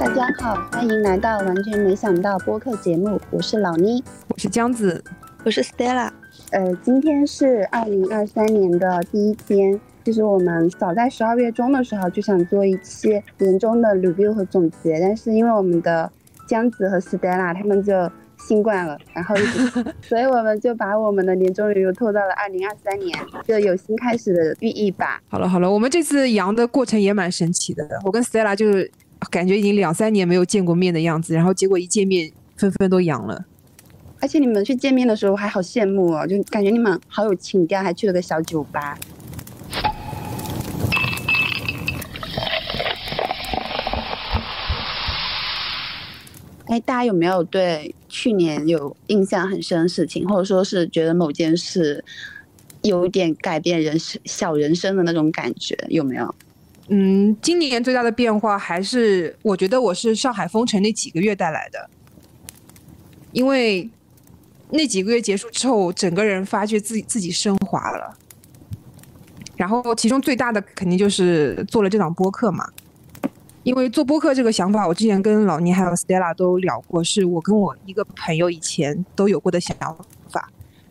大家好，欢迎来到完全没想到播客节目，我是老妮，我是江子，我是 Stella。呃，今天是二零二三年的第一天。就是我们早在十二月中的时候就想做一期年终的 review 和总结，但是因为我们的江子和 Stella 他们就新冠了，然后，所以我们就把我们的年终 review 拖到了二零二三年，就有新开始的寓意吧。好了好了，我们这次阳的过程也蛮神奇的，我跟 Stella 就是感觉已经两三年没有见过面的样子，然后结果一见面纷纷都阳了。而且你们去见面的时候还好羡慕哦，就感觉你们好有情调，还去了个小酒吧。哎，大家有没有对去年有印象很深的事情，或者说是觉得某件事有点改变人生小人生的那种感觉？有没有？嗯，今年最大的变化还是我觉得我是上海封城那几个月带来的，因为。那几个月结束之后，整个人发觉自己自己升华了。然后其中最大的肯定就是做了这档播客嘛，因为做播客这个想法，我之前跟老倪还有 Stella 都聊过，是我跟我一个朋友以前都有过的想法。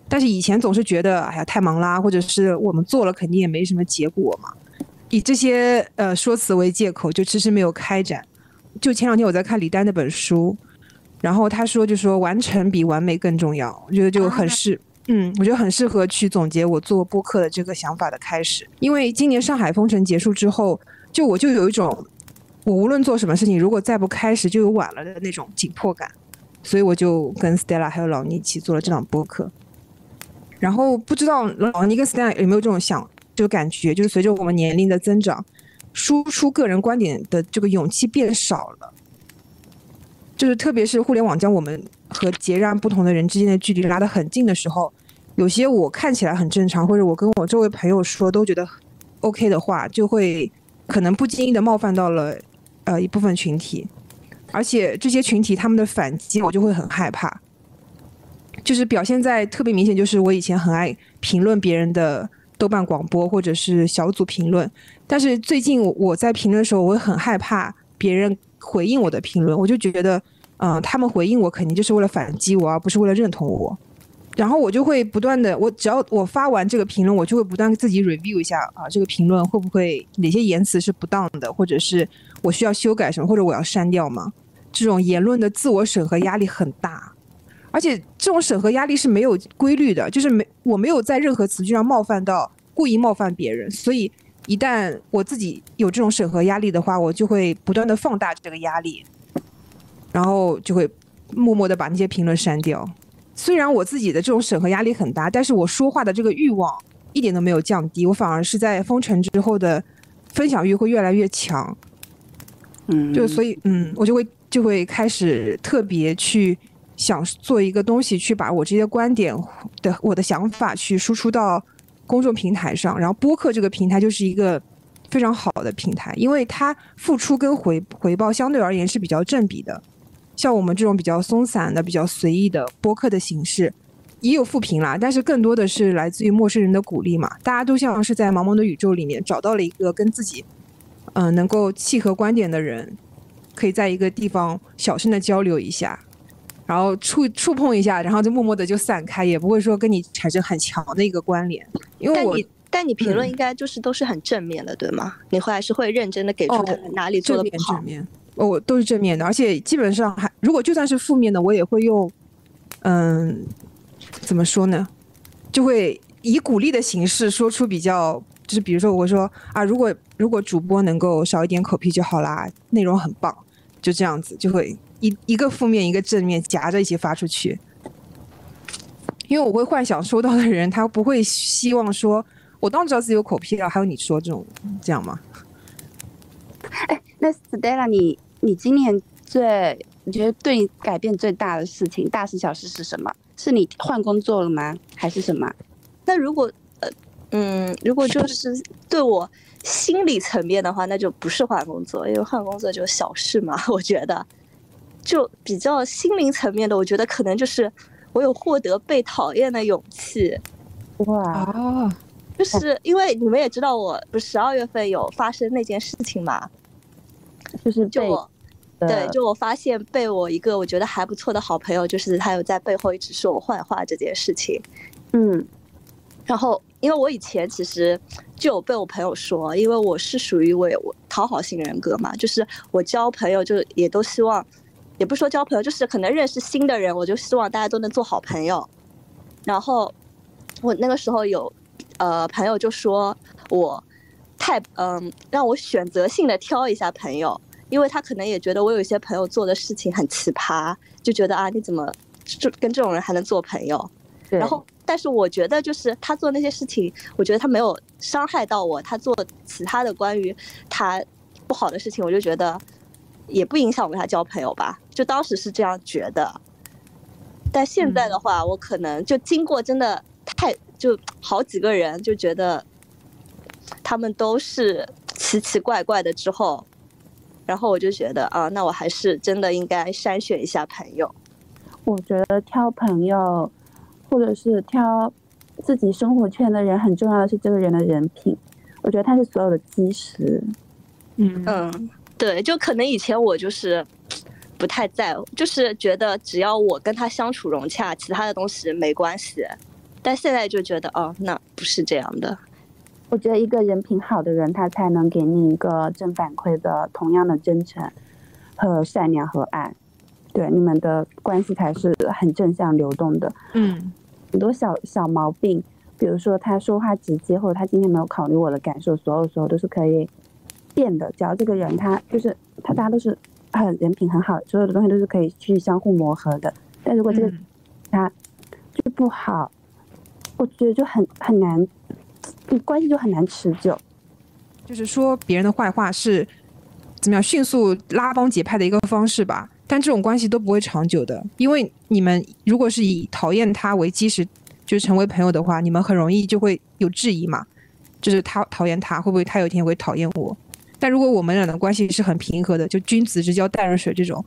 但是以前总是觉得，哎呀太忙啦，或者是我们做了肯定也没什么结果嘛，以这些呃说辞为借口，就迟迟没有开展。就前两天我在看李丹那本书。然后他说，就说完成比完美更重要。我觉得就很适，嗯，我觉得很适合去总结我做播客的这个想法的开始。因为今年上海封城结束之后，就我就有一种，我无论做什么事情，如果再不开始，就有晚了的那种紧迫感。所以我就跟 Stella 还有老倪一起做了这档播客。然后不知道老倪跟 Stella 有没有这种想，这个感觉，就是随着我们年龄的增长，输出个人观点的这个勇气变少了。就是特别是互联网将我们和截然不同的人之间的距离拉得很近的时候，有些我看起来很正常，或者我跟我周围朋友说都觉得 OK 的话，就会可能不经意的冒犯到了呃一部分群体，而且这些群体他们的反击我就会很害怕。就是表现在特别明显，就是我以前很爱评论别人的豆瓣广播或者是小组评论，但是最近我在评论的时候，我会很害怕别人。回应我的评论，我就觉得，嗯，他们回应我肯定就是为了反击我，而不是为了认同我。然后我就会不断的，我只要我发完这个评论，我就会不断自己 review 一下啊，这个评论会不会哪些言辞是不当的，或者是我需要修改什么，或者我要删掉吗？这种言论的自我审核压力很大，而且这种审核压力是没有规律的，就是没我没有在任何词句上冒犯到故意冒犯别人，所以。一旦我自己有这种审核压力的话，我就会不断的放大这个压力，然后就会默默的把那些评论删掉。虽然我自己的这种审核压力很大，但是我说话的这个欲望一点都没有降低，我反而是在封城之后的分享欲会越来越强。嗯，就所以嗯，我就会就会开始特别去想做一个东西，去把我这些观点的我的想法去输出到。公众平台上，然后播客这个平台就是一个非常好的平台，因为它付出跟回回报相对而言是比较正比的。像我们这种比较松散的、比较随意的播客的形式，也有负评啦，但是更多的是来自于陌生人的鼓励嘛。大家都像是在茫茫的宇宙里面找到了一个跟自己，嗯，能够契合观点的人，可以在一个地方小声的交流一下。然后触触碰一下，然后就默默的就散开，也不会说跟你产生很强的一个关联。因为我，但你评论应该就是都是很正面的，对吗？你后来是会认真的给出哪里做的不好。正面，哦，都是正面的，而且基本上还如果就算是负面的，我也会用，嗯，怎么说呢？就会以鼓励的形式说出比较，就是比如说我说啊，如果如果主播能够少一点口癖就好啦，内容很棒，就这样子就会。一一个负面，一个正面夹着一起发出去，因为我会幻想收到的人，他不会希望说，我当然知道自己有口癖了，还有你说这种这样吗？哎，那 Stella，你你今年最你觉得对你改变最大的事情，大事小事是什么？是你换工作了吗？还是什么？那如果呃嗯，如果就是对我心理层面的话，那就不是换工作，因为换工作就小事嘛，我觉得。就比较心灵层面的，我觉得可能就是我有获得被讨厌的勇气，哇，就是因为你们也知道，我不是十二月份有发生那件事情嘛，就是就我对，就我发现被我一个我觉得还不错的好朋友，就是他有在背后一直说我坏话这件事情。嗯，然后因为我以前其实就有被我朋友说，因为我是属于我我讨好型人格嘛，就是我交朋友就也都希望，也不说交朋友，就是可能认识新的人，我就希望大家都能做好朋友。然后我那个时候有呃朋友就说我太嗯让我选择性的挑一下朋友。因为他可能也觉得我有一些朋友做的事情很奇葩，就觉得啊，你怎么就跟这种人还能做朋友？然后，但是我觉得就是他做那些事情，我觉得他没有伤害到我。他做其他的关于他不好的事情，我就觉得也不影响我跟他交朋友吧。就当时是这样觉得，但现在的话，我可能就经过真的太就好几个人就觉得他们都是奇奇怪怪的之后。然后我就觉得啊，那我还是真的应该筛选一下朋友。我觉得挑朋友，或者是挑自己生活圈的人，很重要的是这个人的人品。我觉得他是所有的基石。嗯嗯，对，就可能以前我就是不太在乎，就是觉得只要我跟他相处融洽，其他的东西没关系。但现在就觉得哦，那不是这样的。我觉得一个人品好的人，他才能给你一个正反馈的同样的真诚和善良和爱，对你们的关系才是很正向流动的。嗯，很多小小毛病，比如说他说话直接，或者他今天没有考虑我的感受，所有时候都是可以变的。只要这个人他就是他，大家都是很人品很好，所有的东西都是可以去相互磨合的。但如果这个他就不好，我觉得就很很难。关系就很难持久，就是说别人的坏话是怎么样迅速拉帮结派的一个方式吧，但这种关系都不会长久的，因为你们如果是以讨厌他为基石，就是成为朋友的话，你们很容易就会有质疑嘛，就是他讨厌他会不会他有一天会讨厌我？但如果我们俩的关系是很平和的，就君子之交淡如水这种，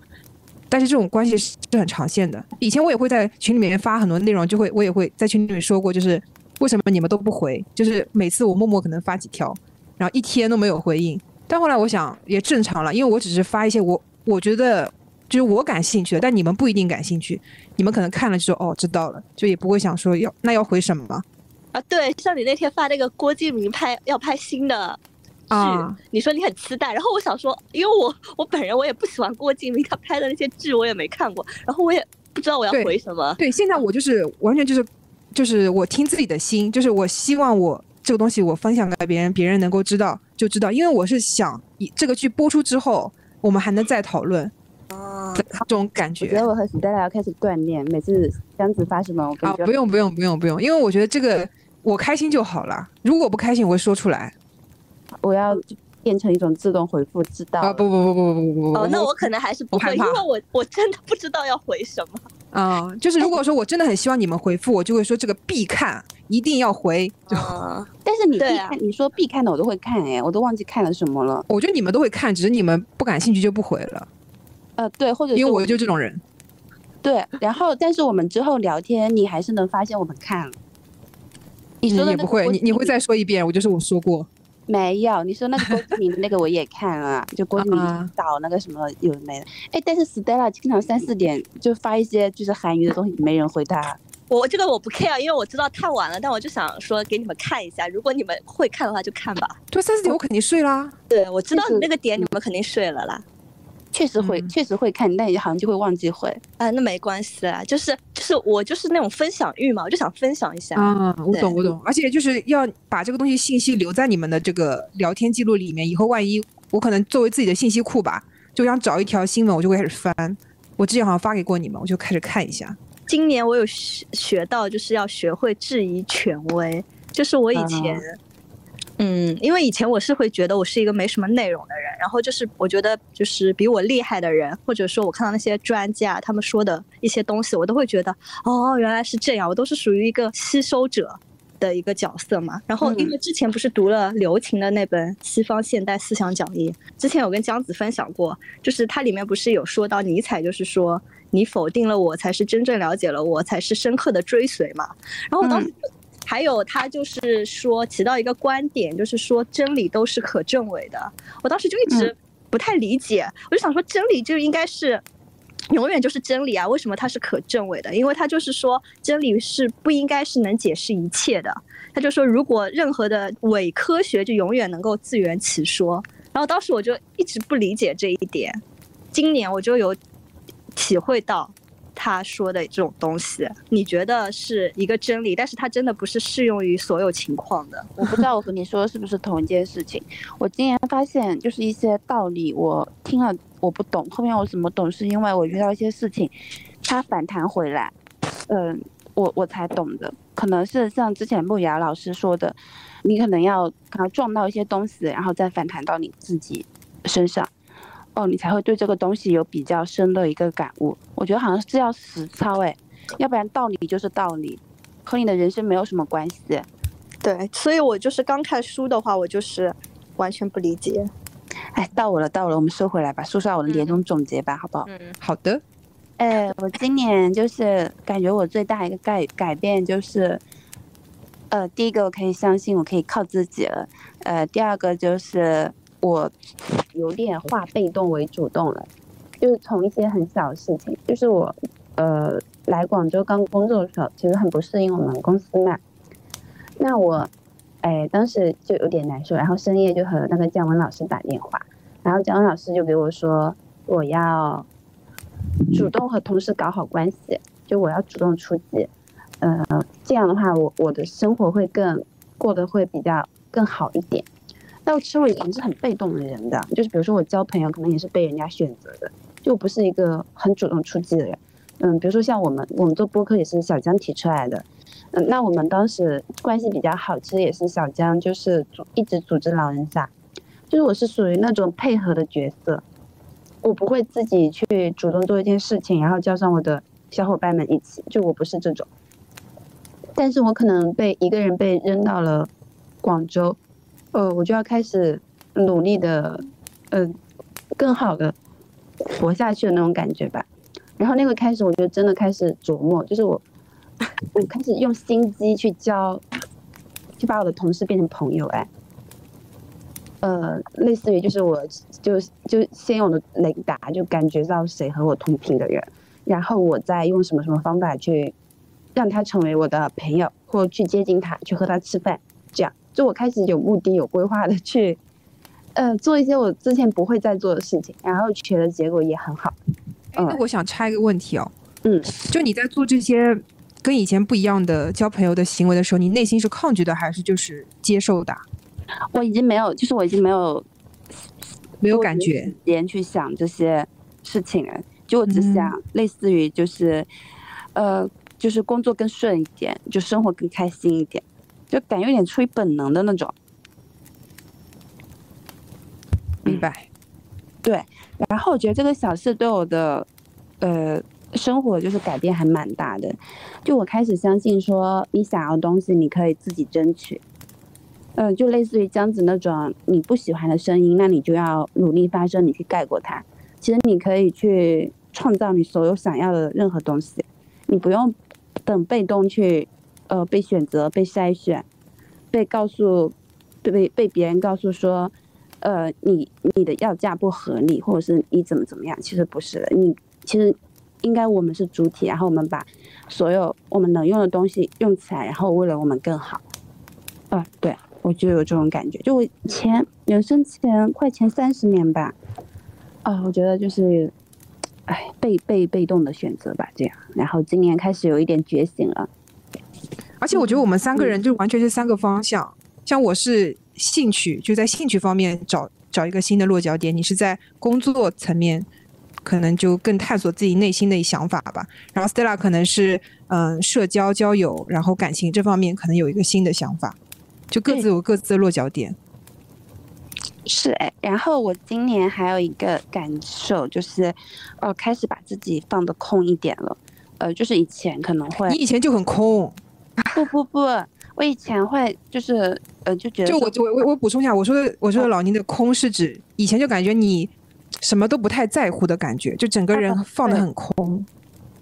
但是这种关系是很长线的。以前我也会在群里面发很多内容，就会我也会在群里面说过，就是。为什么你们都不回？就是每次我默默可能发几条，然后一天都没有回应。但后来我想也正常了，因为我只是发一些我我觉得就是我感兴趣的，但你们不一定感兴趣。你们可能看了就说哦知道了，就也不会想说要那要回什么啊？对，像你那天发那个郭敬明拍要拍新的剧，你说你很期待，然后我想说，因为我 我本人我也不喜欢郭敬明他拍的那些剧，我也没看过，然后我也不知道我要回什么。对，现在我就是完全就是。就是我听自己的心，就是我希望我这个东西我分享给别人，别人能够知道就知道，因为我是想以这个剧播出之后，我们还能再讨论，这种感觉。我觉得我和 Stella 要开始锻炼，每次这样子发什么，我啊不用不用不用不用，因为我觉得这个我开心就好了，如果不开心我会说出来，我要变成一种自动回复，知道啊？不不不不不不不。哦，那我可能还是不害怕，因为我我真的不知道要回什么啊。就是如果说我真的很希望你们回复，我就会说这个必看，一定要回。啊。但是你必看，你说必看的我都会看，哎，我都忘记看了什么了。我觉得你们都会看，只是你们不感兴趣就不回了。呃，对，或者因为我就这种人。对，然后但是我们之后聊天，你还是能发现我们看了。你说的不会，你你会再说一遍，我就是我说过。没有，你说那个郭敬明的那个我也看了，就郭敬明导那个什么有没的？哎，但是 Stella 经常三四点就发一些就是韩语的东西，没人回答。我这个我不 care，因为我知道太晚了，但我就想说给你们看一下，如果你们会看的话就看吧。对，三四点我肯定睡啦。对，我知道你那个点你们肯定睡了啦。确实会，确实会看，但也好像就会忘记回。啊，那没关系啦，就是就是我就是那种分享欲嘛，我就想分享一下。啊，我懂我懂，而且就是要把这个东西信息留在你们的这个聊天记录里面，以后万一我可能作为自己的信息库吧，就想找一条新闻，我就会开始翻。我之前好像发给过你们，我就开始看一下。今年我有学学到，就是要学会质疑权威，就是我以前。嗯，因为以前我是会觉得我是一个没什么内容的人，然后就是我觉得就是比我厉害的人，或者说我看到那些专家他们说的一些东西，我都会觉得哦原来是这样，我都是属于一个吸收者的一个角色嘛。然后因为之前不是读了刘擎的那本《西方现代思想讲义》，之前有跟江子分享过，就是它里面不是有说到尼采，就是说你否定了我才是真正了解了我，才是深刻的追随嘛。然后我当时。还有他就是说提到一个观点，就是说真理都是可证伪的。我当时就一直不太理解。我就想说，真理就应该是永远就是真理啊，为什么它是可证伪的？因为它就是说，真理是不应该是能解释一切的。他就说，如果任何的伪科学就永远能够自圆其说。然后当时我就一直不理解这一点，今年我就有体会到他说的这种东西，你觉得是一个真理，但是它真的不是适用于所有情况的。我不知道我和你说的是不是同一件事情。我今年发现，就是一些道理我听了我不懂，后面我怎么懂，是因为我遇到一些事情，它反弹回来，嗯，我我才懂的。可能是像之前木雅老师说的，你可能要可能撞到一些东西，然后再反弹到你自己身上，哦，你才会对这个东西有比较深的一个感悟。我觉得好像是要实操哎，要不然道理就是道理，和你的人生没有什么关系。对，所以我就是刚看书的话，我就是完全不理解。哎，到我了，到了，我们收回来吧，说说我的年终总结吧，好不好？嗯，好的。哎，我今年就是感觉我最大一个改改变就是，呃，第一个我可以相信我可以靠自己了，呃，第二个就是我有点化被动为主动了，就是从一些很小的事情，就是我呃来广州刚工作的时候，其实很不适应我们公司嘛，那我哎当时就有点难受，然后深夜就和那个姜文老师打电话，然后姜文老师就给我说我要。主动和同事搞好关系，就我要主动出击，呃，这样的话，我我的生活会更过得会比较更好一点。但其实我以前是很被动的人的，就是比如说我交朋友，可能也是被人家选择的，就不是一个很主动出击的人。嗯，比如说像我们，我们做播客也是小江提出来的，嗯，那我们当时关系比较好，其实也是小江就是组一直组织老人噻，就是我是属于那种配合的角色。我不会自己去主动做一件事情，然后叫上我的小伙伴们一起，就我不是这种。但是我可能被一个人被扔到了广州，呃，我就要开始努力的，嗯，更好的活下去的那种感觉吧。然后那个开始，我就真的开始琢磨，就是我，我开始用心机去交，去把我的同事变成朋友，哎。呃，类似于就是我，就就先用的雷达就感觉到谁和我同频的人，然后我再用什么什么方法去让他成为我的朋友，或去接近他，去和他吃饭，这样就我开始有目的、有规划的去，呃，做一些我之前不会再做的事情，然后取得结果也很好。那我想插一个问题哦，嗯，就你在做这些跟以前不一样的交朋友的行为的时候，你内心是抗拒的还是就是接受的？我已经没有，就是我已经没有没有感觉，时间去想这些事情了。就我只想，类似于就是，呃，就是工作更顺一点，就生活更开心一点，就感觉有点出于本能的那种。明白。对，然后我觉得这个小事对我的呃生活就是改变还蛮大的。就我开始相信说，你想要东西，你可以自己争取。嗯，就类似于江子那种你不喜欢的声音，那你就要努力发声，你去盖过它。其实你可以去创造你所有想要的任何东西，你不用等被动去，呃，被选择、被筛选、被告诉、被被别人告诉说，呃，你你的要价不合理，或者是你怎么怎么样。其实不是的，你其实应该我们是主体，然后我们把所有我们能用的东西用起来，然后为了我们更好。啊，对。我就有这种感觉，就我前人生前快前三十年吧，啊，我觉得就是，哎，被被被动的选择吧，这样。然后今年开始有一点觉醒了，而且我觉得我们三个人就完全是三个方向，像我是兴趣，就在兴趣方面找找一个新的落脚点，你是在工作层面，可能就更探索自己内心的想法吧。然后 Stella 可能是嗯社交交友，然后感情这方面可能有一个新的想法。就各自有各自的落脚点，是哎。然后我今年还有一个感受就是，呃，开始把自己放的空一点了。呃，就是以前可能会，你以前就很空。不不不，我以前会就是呃，就觉得就我我我我补充一下，我说的我说的老宁的空是指以前就感觉你什么都不太在乎的感觉，就整个人放的很空。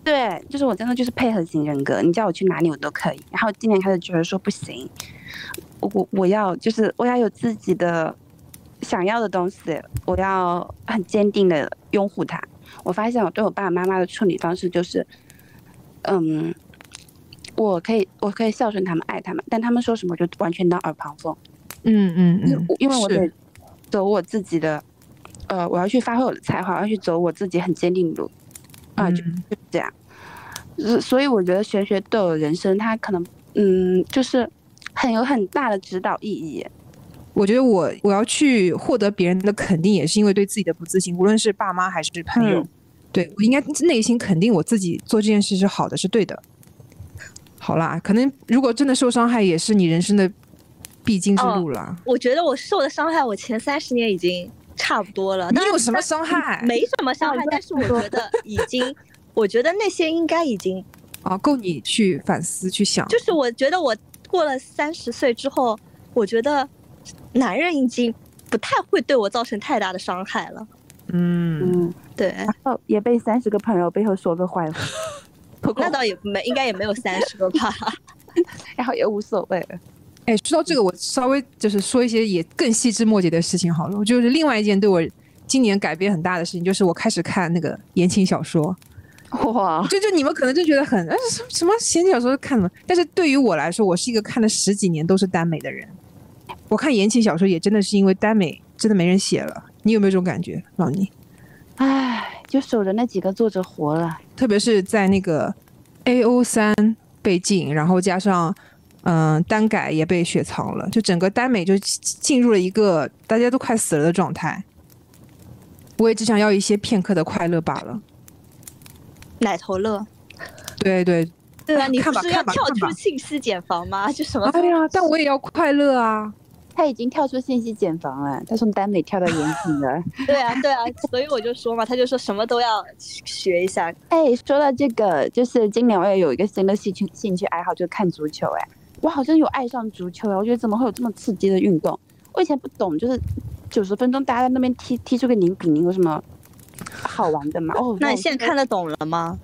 对，就是我真的就是配合型人格，你叫我去哪里我都可以。然后今年开始觉得说不行。我我要就是我要有自己的想要的东西，我要很坚定的拥护它。我发现我对我爸爸妈妈的处理方式就是，嗯，我可以我可以孝顺他们，爱他们，但他们说什么我就完全当耳旁风。嗯嗯嗯，因为我是得走我自己的，呃，我要去发挥我的才华，我要去走我自己很坚定的路，啊、就嗯就这样。呃所以我觉得玄学对我人生，它可能，嗯，就是很有很大的指导意义。我觉得我我要去获得别人的肯定，也是因为对自己的不自信，无论是爸妈还是朋友，嗯对我应该内心肯定我自己做这件事是好的，是对的。好啦，可能如果真的受伤害，也是你人生的必经之路啦。我觉得我受的伤害，我前三十年已经差不多了。你有什么伤害？没什么伤害，但是我觉得已经，我觉得那些应该已经，啊，够你去反思去想。就是我觉得我过了三十岁之后，我觉得男人已经不太会对我造成太大的伤害了。嗯，嗯，对，然后也被三十个朋友背后说个坏话，那倒也没，应该也没有三十个吧。然后也无所谓了。哎，说到这个，我稍微就是说一些也更细枝末节的事情好了。我就是另外一件对我今年改变很大的事情，就是我开始看那个言情小说。哇，就就你们可能就觉得很哎什么什么言情小说看什么，但是对于我来说，我是一个看了十几年都是耽美的人。我看言情小说也真的是因为耽美真的没人写了。你有没有这种感觉，老倪？唉，就守着那几个作者活了。特别是在那个 A O 三被禁，然后加上嗯、呃单改也被雪藏了，就整个耽美就进入了一个大家都快死了的状态。我也只想要一些片刻的快乐罢了。奶头乐，对对，对啊，哎你不是要跳出信息茧房吗？就什么哎呀，但我也要快乐啊！他已经跳出信息茧房了，他从耽美跳到言情了。对啊，对啊，所以我就说嘛，他就说什么都要学一下。哎，说到这个，就是今年我也有一个新的兴趣兴趣爱好，就是看足球。哎，我好像有爱上足球哎，我觉得怎么会有这么刺激的运动？我以前不懂，就是九十分钟大家在那边踢踢出个零比零，有什么好玩的嘛？哦，那你现在看得懂了吗？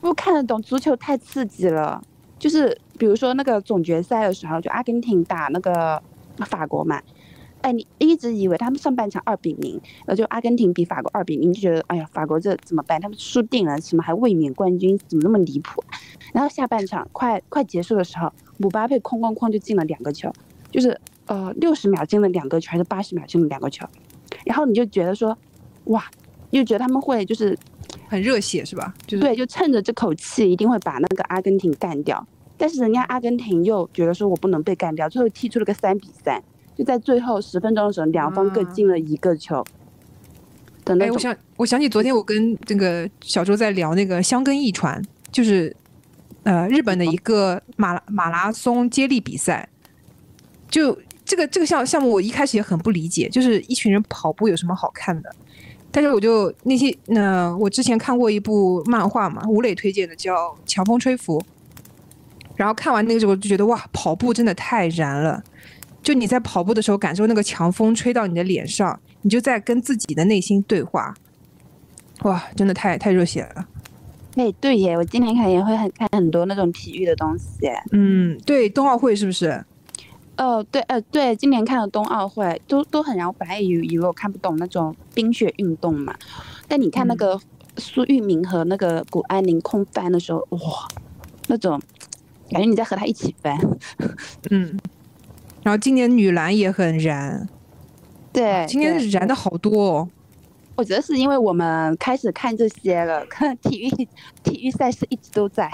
不看得懂，足球太刺激了。就是比如说那个总决赛的时候，就阿根廷打那个法国嘛，哎，你一直以为他们上半场二比零，然后就阿根廷比法国二比零，就觉得哎呀，法国这怎么办？他们输定了，什么还卫冕冠军，怎么那么离谱？然后下半场快快结束的时候，姆巴佩哐哐哐就进了两个球，就是呃六十秒进了两个球，还是八十秒进了两个球，然后你就觉得说，哇，就觉得他们会就是很热血是吧？就是对，就趁着这口气，一定会把那个阿根廷干掉。但是人家阿根廷又觉得说我不能被干掉，最后踢出了个三比三，就在最后十分钟的时候，两方各啊进了一个球的那哎，我。想我想起昨天我跟这个小周在聊那个香根一传，就是呃日本的一个马拉马拉松接力比赛。就这个这个项项目，我一开始也很不理解，就是一群人跑步有什么好看的？但是我就那些那、我之前看过一部漫画嘛，吴磊推荐的叫《强风吹拂》，然后看完那个之后就觉得哇，跑步真的太燃了。就你在跑步的时候，感受那个强风吹到你的脸上，你就在跟自己的内心对话，哇，真的太太热血了。哎，对耶，我今年可能也会很看很多那种体育的东西。嗯，对，冬奥会是不是？哦，对，呃，对，今年看了冬奥会，都都很燃我本来以为以为我看不懂那种冰雪运动嘛，但你看那嗯个苏玉明和那个谷爱凌空翻的时候，哇，那种感觉你在和他一起翻。嗯。然后今年女篮也很燃，对，今年燃的好多哦。我觉得是因为我们开始看这些了，看 体育体育赛事一直都在。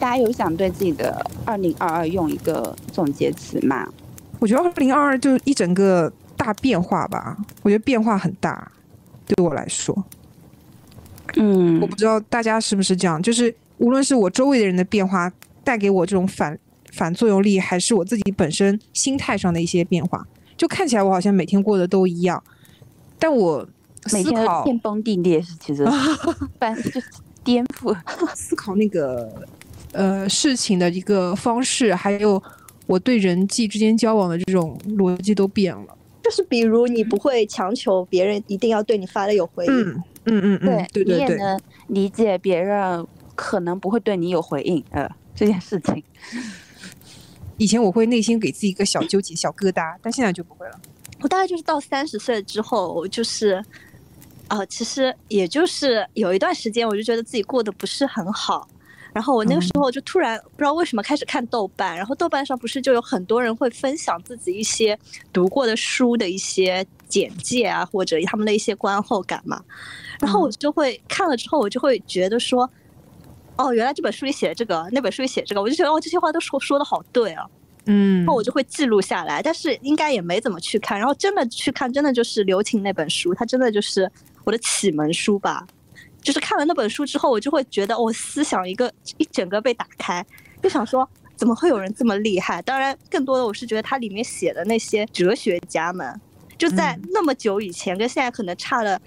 大家有想对自己的二零二二用一个总结词吗？我觉得二零二二就一整个大变化吧，我觉得变化很大，对我来说。嗯我不知道大家是不是这样，就是无论是我周围的人的变化带给我这种反反作用力，还是我自己本身心态上的一些变化，就看起来我好像每天过得都一样，但我每天都思考天崩地裂是其实 反正就是颠覆。思考那个呃事情的一个方式，还有我对人际之间交往的这种逻辑都变了。就是比如你不会强求别人一定要对你发的有回应，嗯嗯嗯嗯，对对对，你也能理解别人可能不会对你有回应，呃，这件事情。以前我会内心给自己一个小纠结、小疙瘩，但现在就不会了。我大概就是到三十岁之后，就是，呃，其实也就是有一段时间，我就觉得自己过得不是很好。然后我那个时候就突然不知道为什么开始看豆瓣，然后豆瓣上不是就有很多人会分享自己一些读过的书的一些简介啊，或者他们的一些观后感嘛。然后我就会看了之后，我就会觉得说，哦，原来这本书里写这个，那本书里写这个，我就觉得哦，这些话都说说的好对啊。嗯然后我就会记录下来，但是应该也没怎么去看。然后真的去看，真的就是刘擎那本书，它真的就是我的启蒙书吧。就是看了那本书之后，我就会觉得我、思想一个一整个被打开，就想说怎么会有人这么厉害？当然，更多的我是觉得它里面写的那些哲学家们，就在那么久以前，跟现在可能差了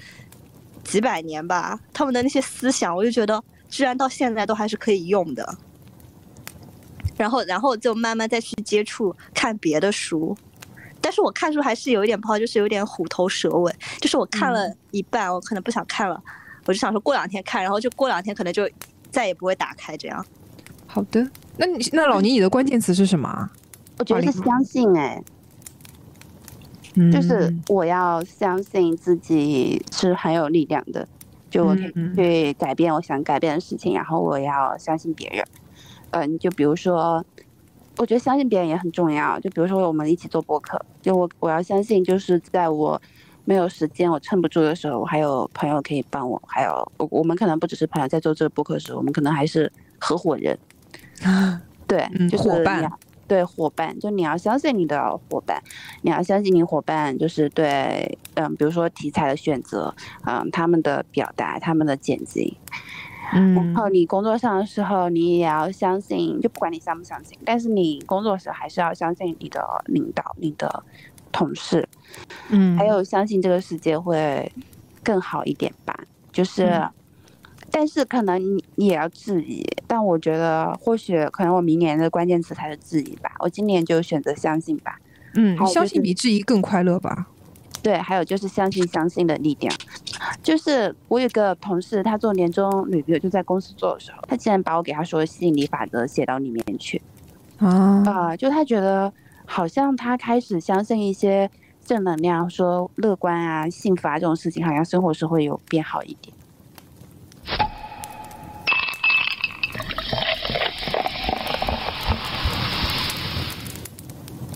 几百年吧，他们的那些思想，我就觉得居然到现在都还是可以用的。然后，然后就慢慢再去接触看别的书，但是我看书还是有一点不好，就是有点虎头蛇尾。就是我看了一半，我可能不想看了，我就想说过两天看，然后就过两天可能就再也不会打开这样。好的，那你那老倪，你的关键词是什么啊？我觉得是相信哎、嗯就是我要相信自己是很有力量的，就我可以去改变我想改变的事情，然后我要相信别人。嗯，就比如说，我觉得相信别人也很重要。就比如说我们一起做播客，就我我要相信，就是在我没有时间、我撑不住的时候，我还有朋友可以帮我，还有我我们可能不只是朋友，在做这个播客的时候，我们可能还是合伙人。对，嗯就是对伙伴，就你要相信你的伙伴，你要相信你伙伴就是对，嗯，比如说题材的选择，嗯，他们的表达，他们的剪辑，然嗯后你工作上的时候，你也要相信，就不管你相不相信，但是你工作时还是要相信你的领导、你的同事，嗯，还有相信这个世界会更好一点吧。就是，嗯但是可能你你也要质疑，但我觉得或许可能我明年的关键词才是质疑吧。我今年就选择相信吧。嗯，相信比质疑更快乐吧？对，还有就是相信相信的力量。就是我有个同事，他做年终 review 就在公司做的时候，他竟然把我给他说的吸引力法则写到里面去。啊，啊、就他觉得好像他开始相信一些正能量，说乐观啊、幸福啊这种事情，好像生活是会有变好一点。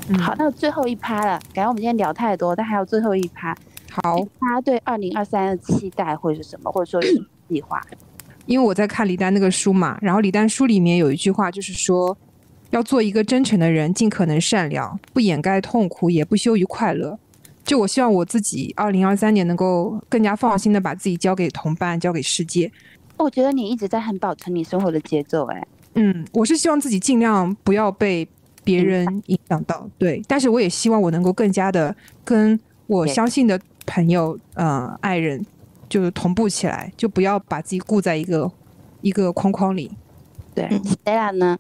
嗯好，那最后一趴了，感觉我们今天聊太多，但还有最后一趴。好，他对二零二三的期待会是什么，或者说是计划？因为我在看李丹那个书嘛，然后李丹书里面有一句话，就是说要做一个真诚的人，尽可能善良，不掩盖痛苦，也不羞于快乐。就我希望我自己二零二三年能够更加放心的把自己交给同伴，交给世界。我觉得你一直在很保持你生活的节奏、哎，嗯，我是希望自己尽量不要被别人影响到，对。但是我也希望我能够更加的跟我相信的朋友、呃爱人，就是同步起来，就不要把自己固在一个一个框框里。对嗯，Stella 呢？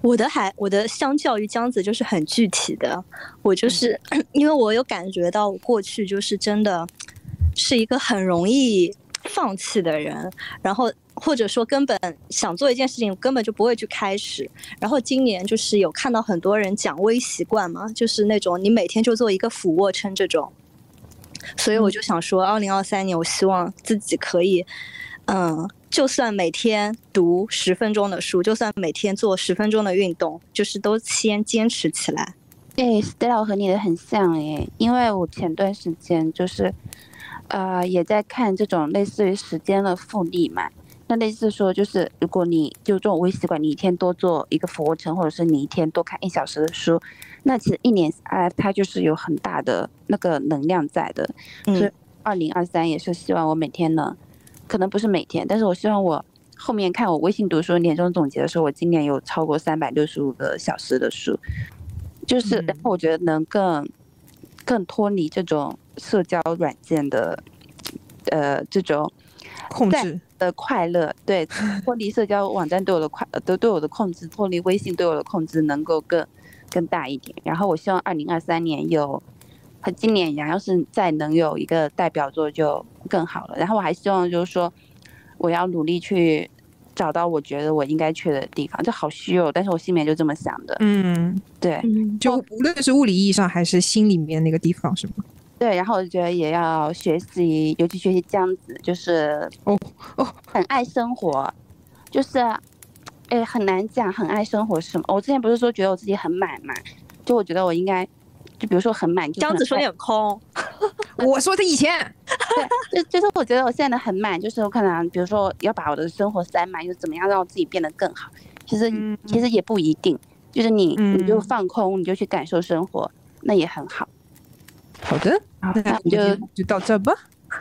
我的还我的相较于江子就是很具体的，我就是、因为我有感觉到我过去就是真的是一个很容易放弃的人，然后或者说根本想做一件事情根本就不会去开始，然后今年就是有看到很多人讲微习惯嘛，就是那种你每天就做一个俯卧撑这种，所以我就想说，二零二三年我希望自己可以。嗯，就算每天读十分钟的书，就算每天做十分钟的运动，就是都先坚持起来。对，Stella 和你的很像诶，因为我前段时间就是，呃，也在看这种类似于时间的复利嘛。那类似说，就是如果你就这种微习惯，你一天多做一个俯卧撑，或者是你一天多看一小时的书，那其实一年下来，它就是有很大的那个能量在的。所以嗯，二零二三也是希望我每天呢，可能不是每天，但是我希望我后面看我微信读书年终总结的时候，我今年有超过三百六十五个小时的书，就是然嗯后我觉得能更更脱离这种社交软件的呃这种控制，的快乐，对，脱离社交网站对我的快呃都对我的控制，脱离微信对我的控制能够更更大一点。然后我希望二零二三年有和今年一样，要是再能有一个代表作就更好了。然后我还希望就是说，我要努力去找到我觉得我应该去的地方，就好虚哦，但是我心里面就这么想的。嗯，对嗯，就无论是物理意义上还是心里面那个地方，是吗？对，然后我觉得也要学习，尤其学习这样子，就是哦哦，很爱生活，就是，哎，很难讲很爱生活是什么。我之前不是说觉得我自己很满嘛，就我觉得我应该，就比如说很满，就是很爱江子说你很空，我说他以前，对，就就是我觉得我现在的很满，就是我可能比如说要把我的生活塞满，就怎么样让我自己变得更好。其实、嗯其实也不一定，就是你、你就嗯放空，你就去感受生活，那也很好。好的，好，那那我们就就到这吧。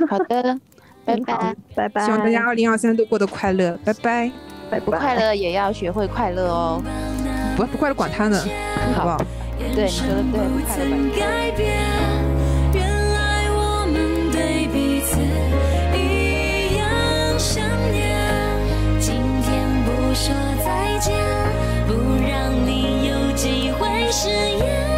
好的，拜拜。拜拜，希望大家二零二三都过得快乐，拜拜。拜不快乐也要学会快乐哦。不不快乐管他呢，好不好？对，你说的对，不快乐管他。改变，原来我们对彼此一样想念。今天不说再见，不让你有机会食言。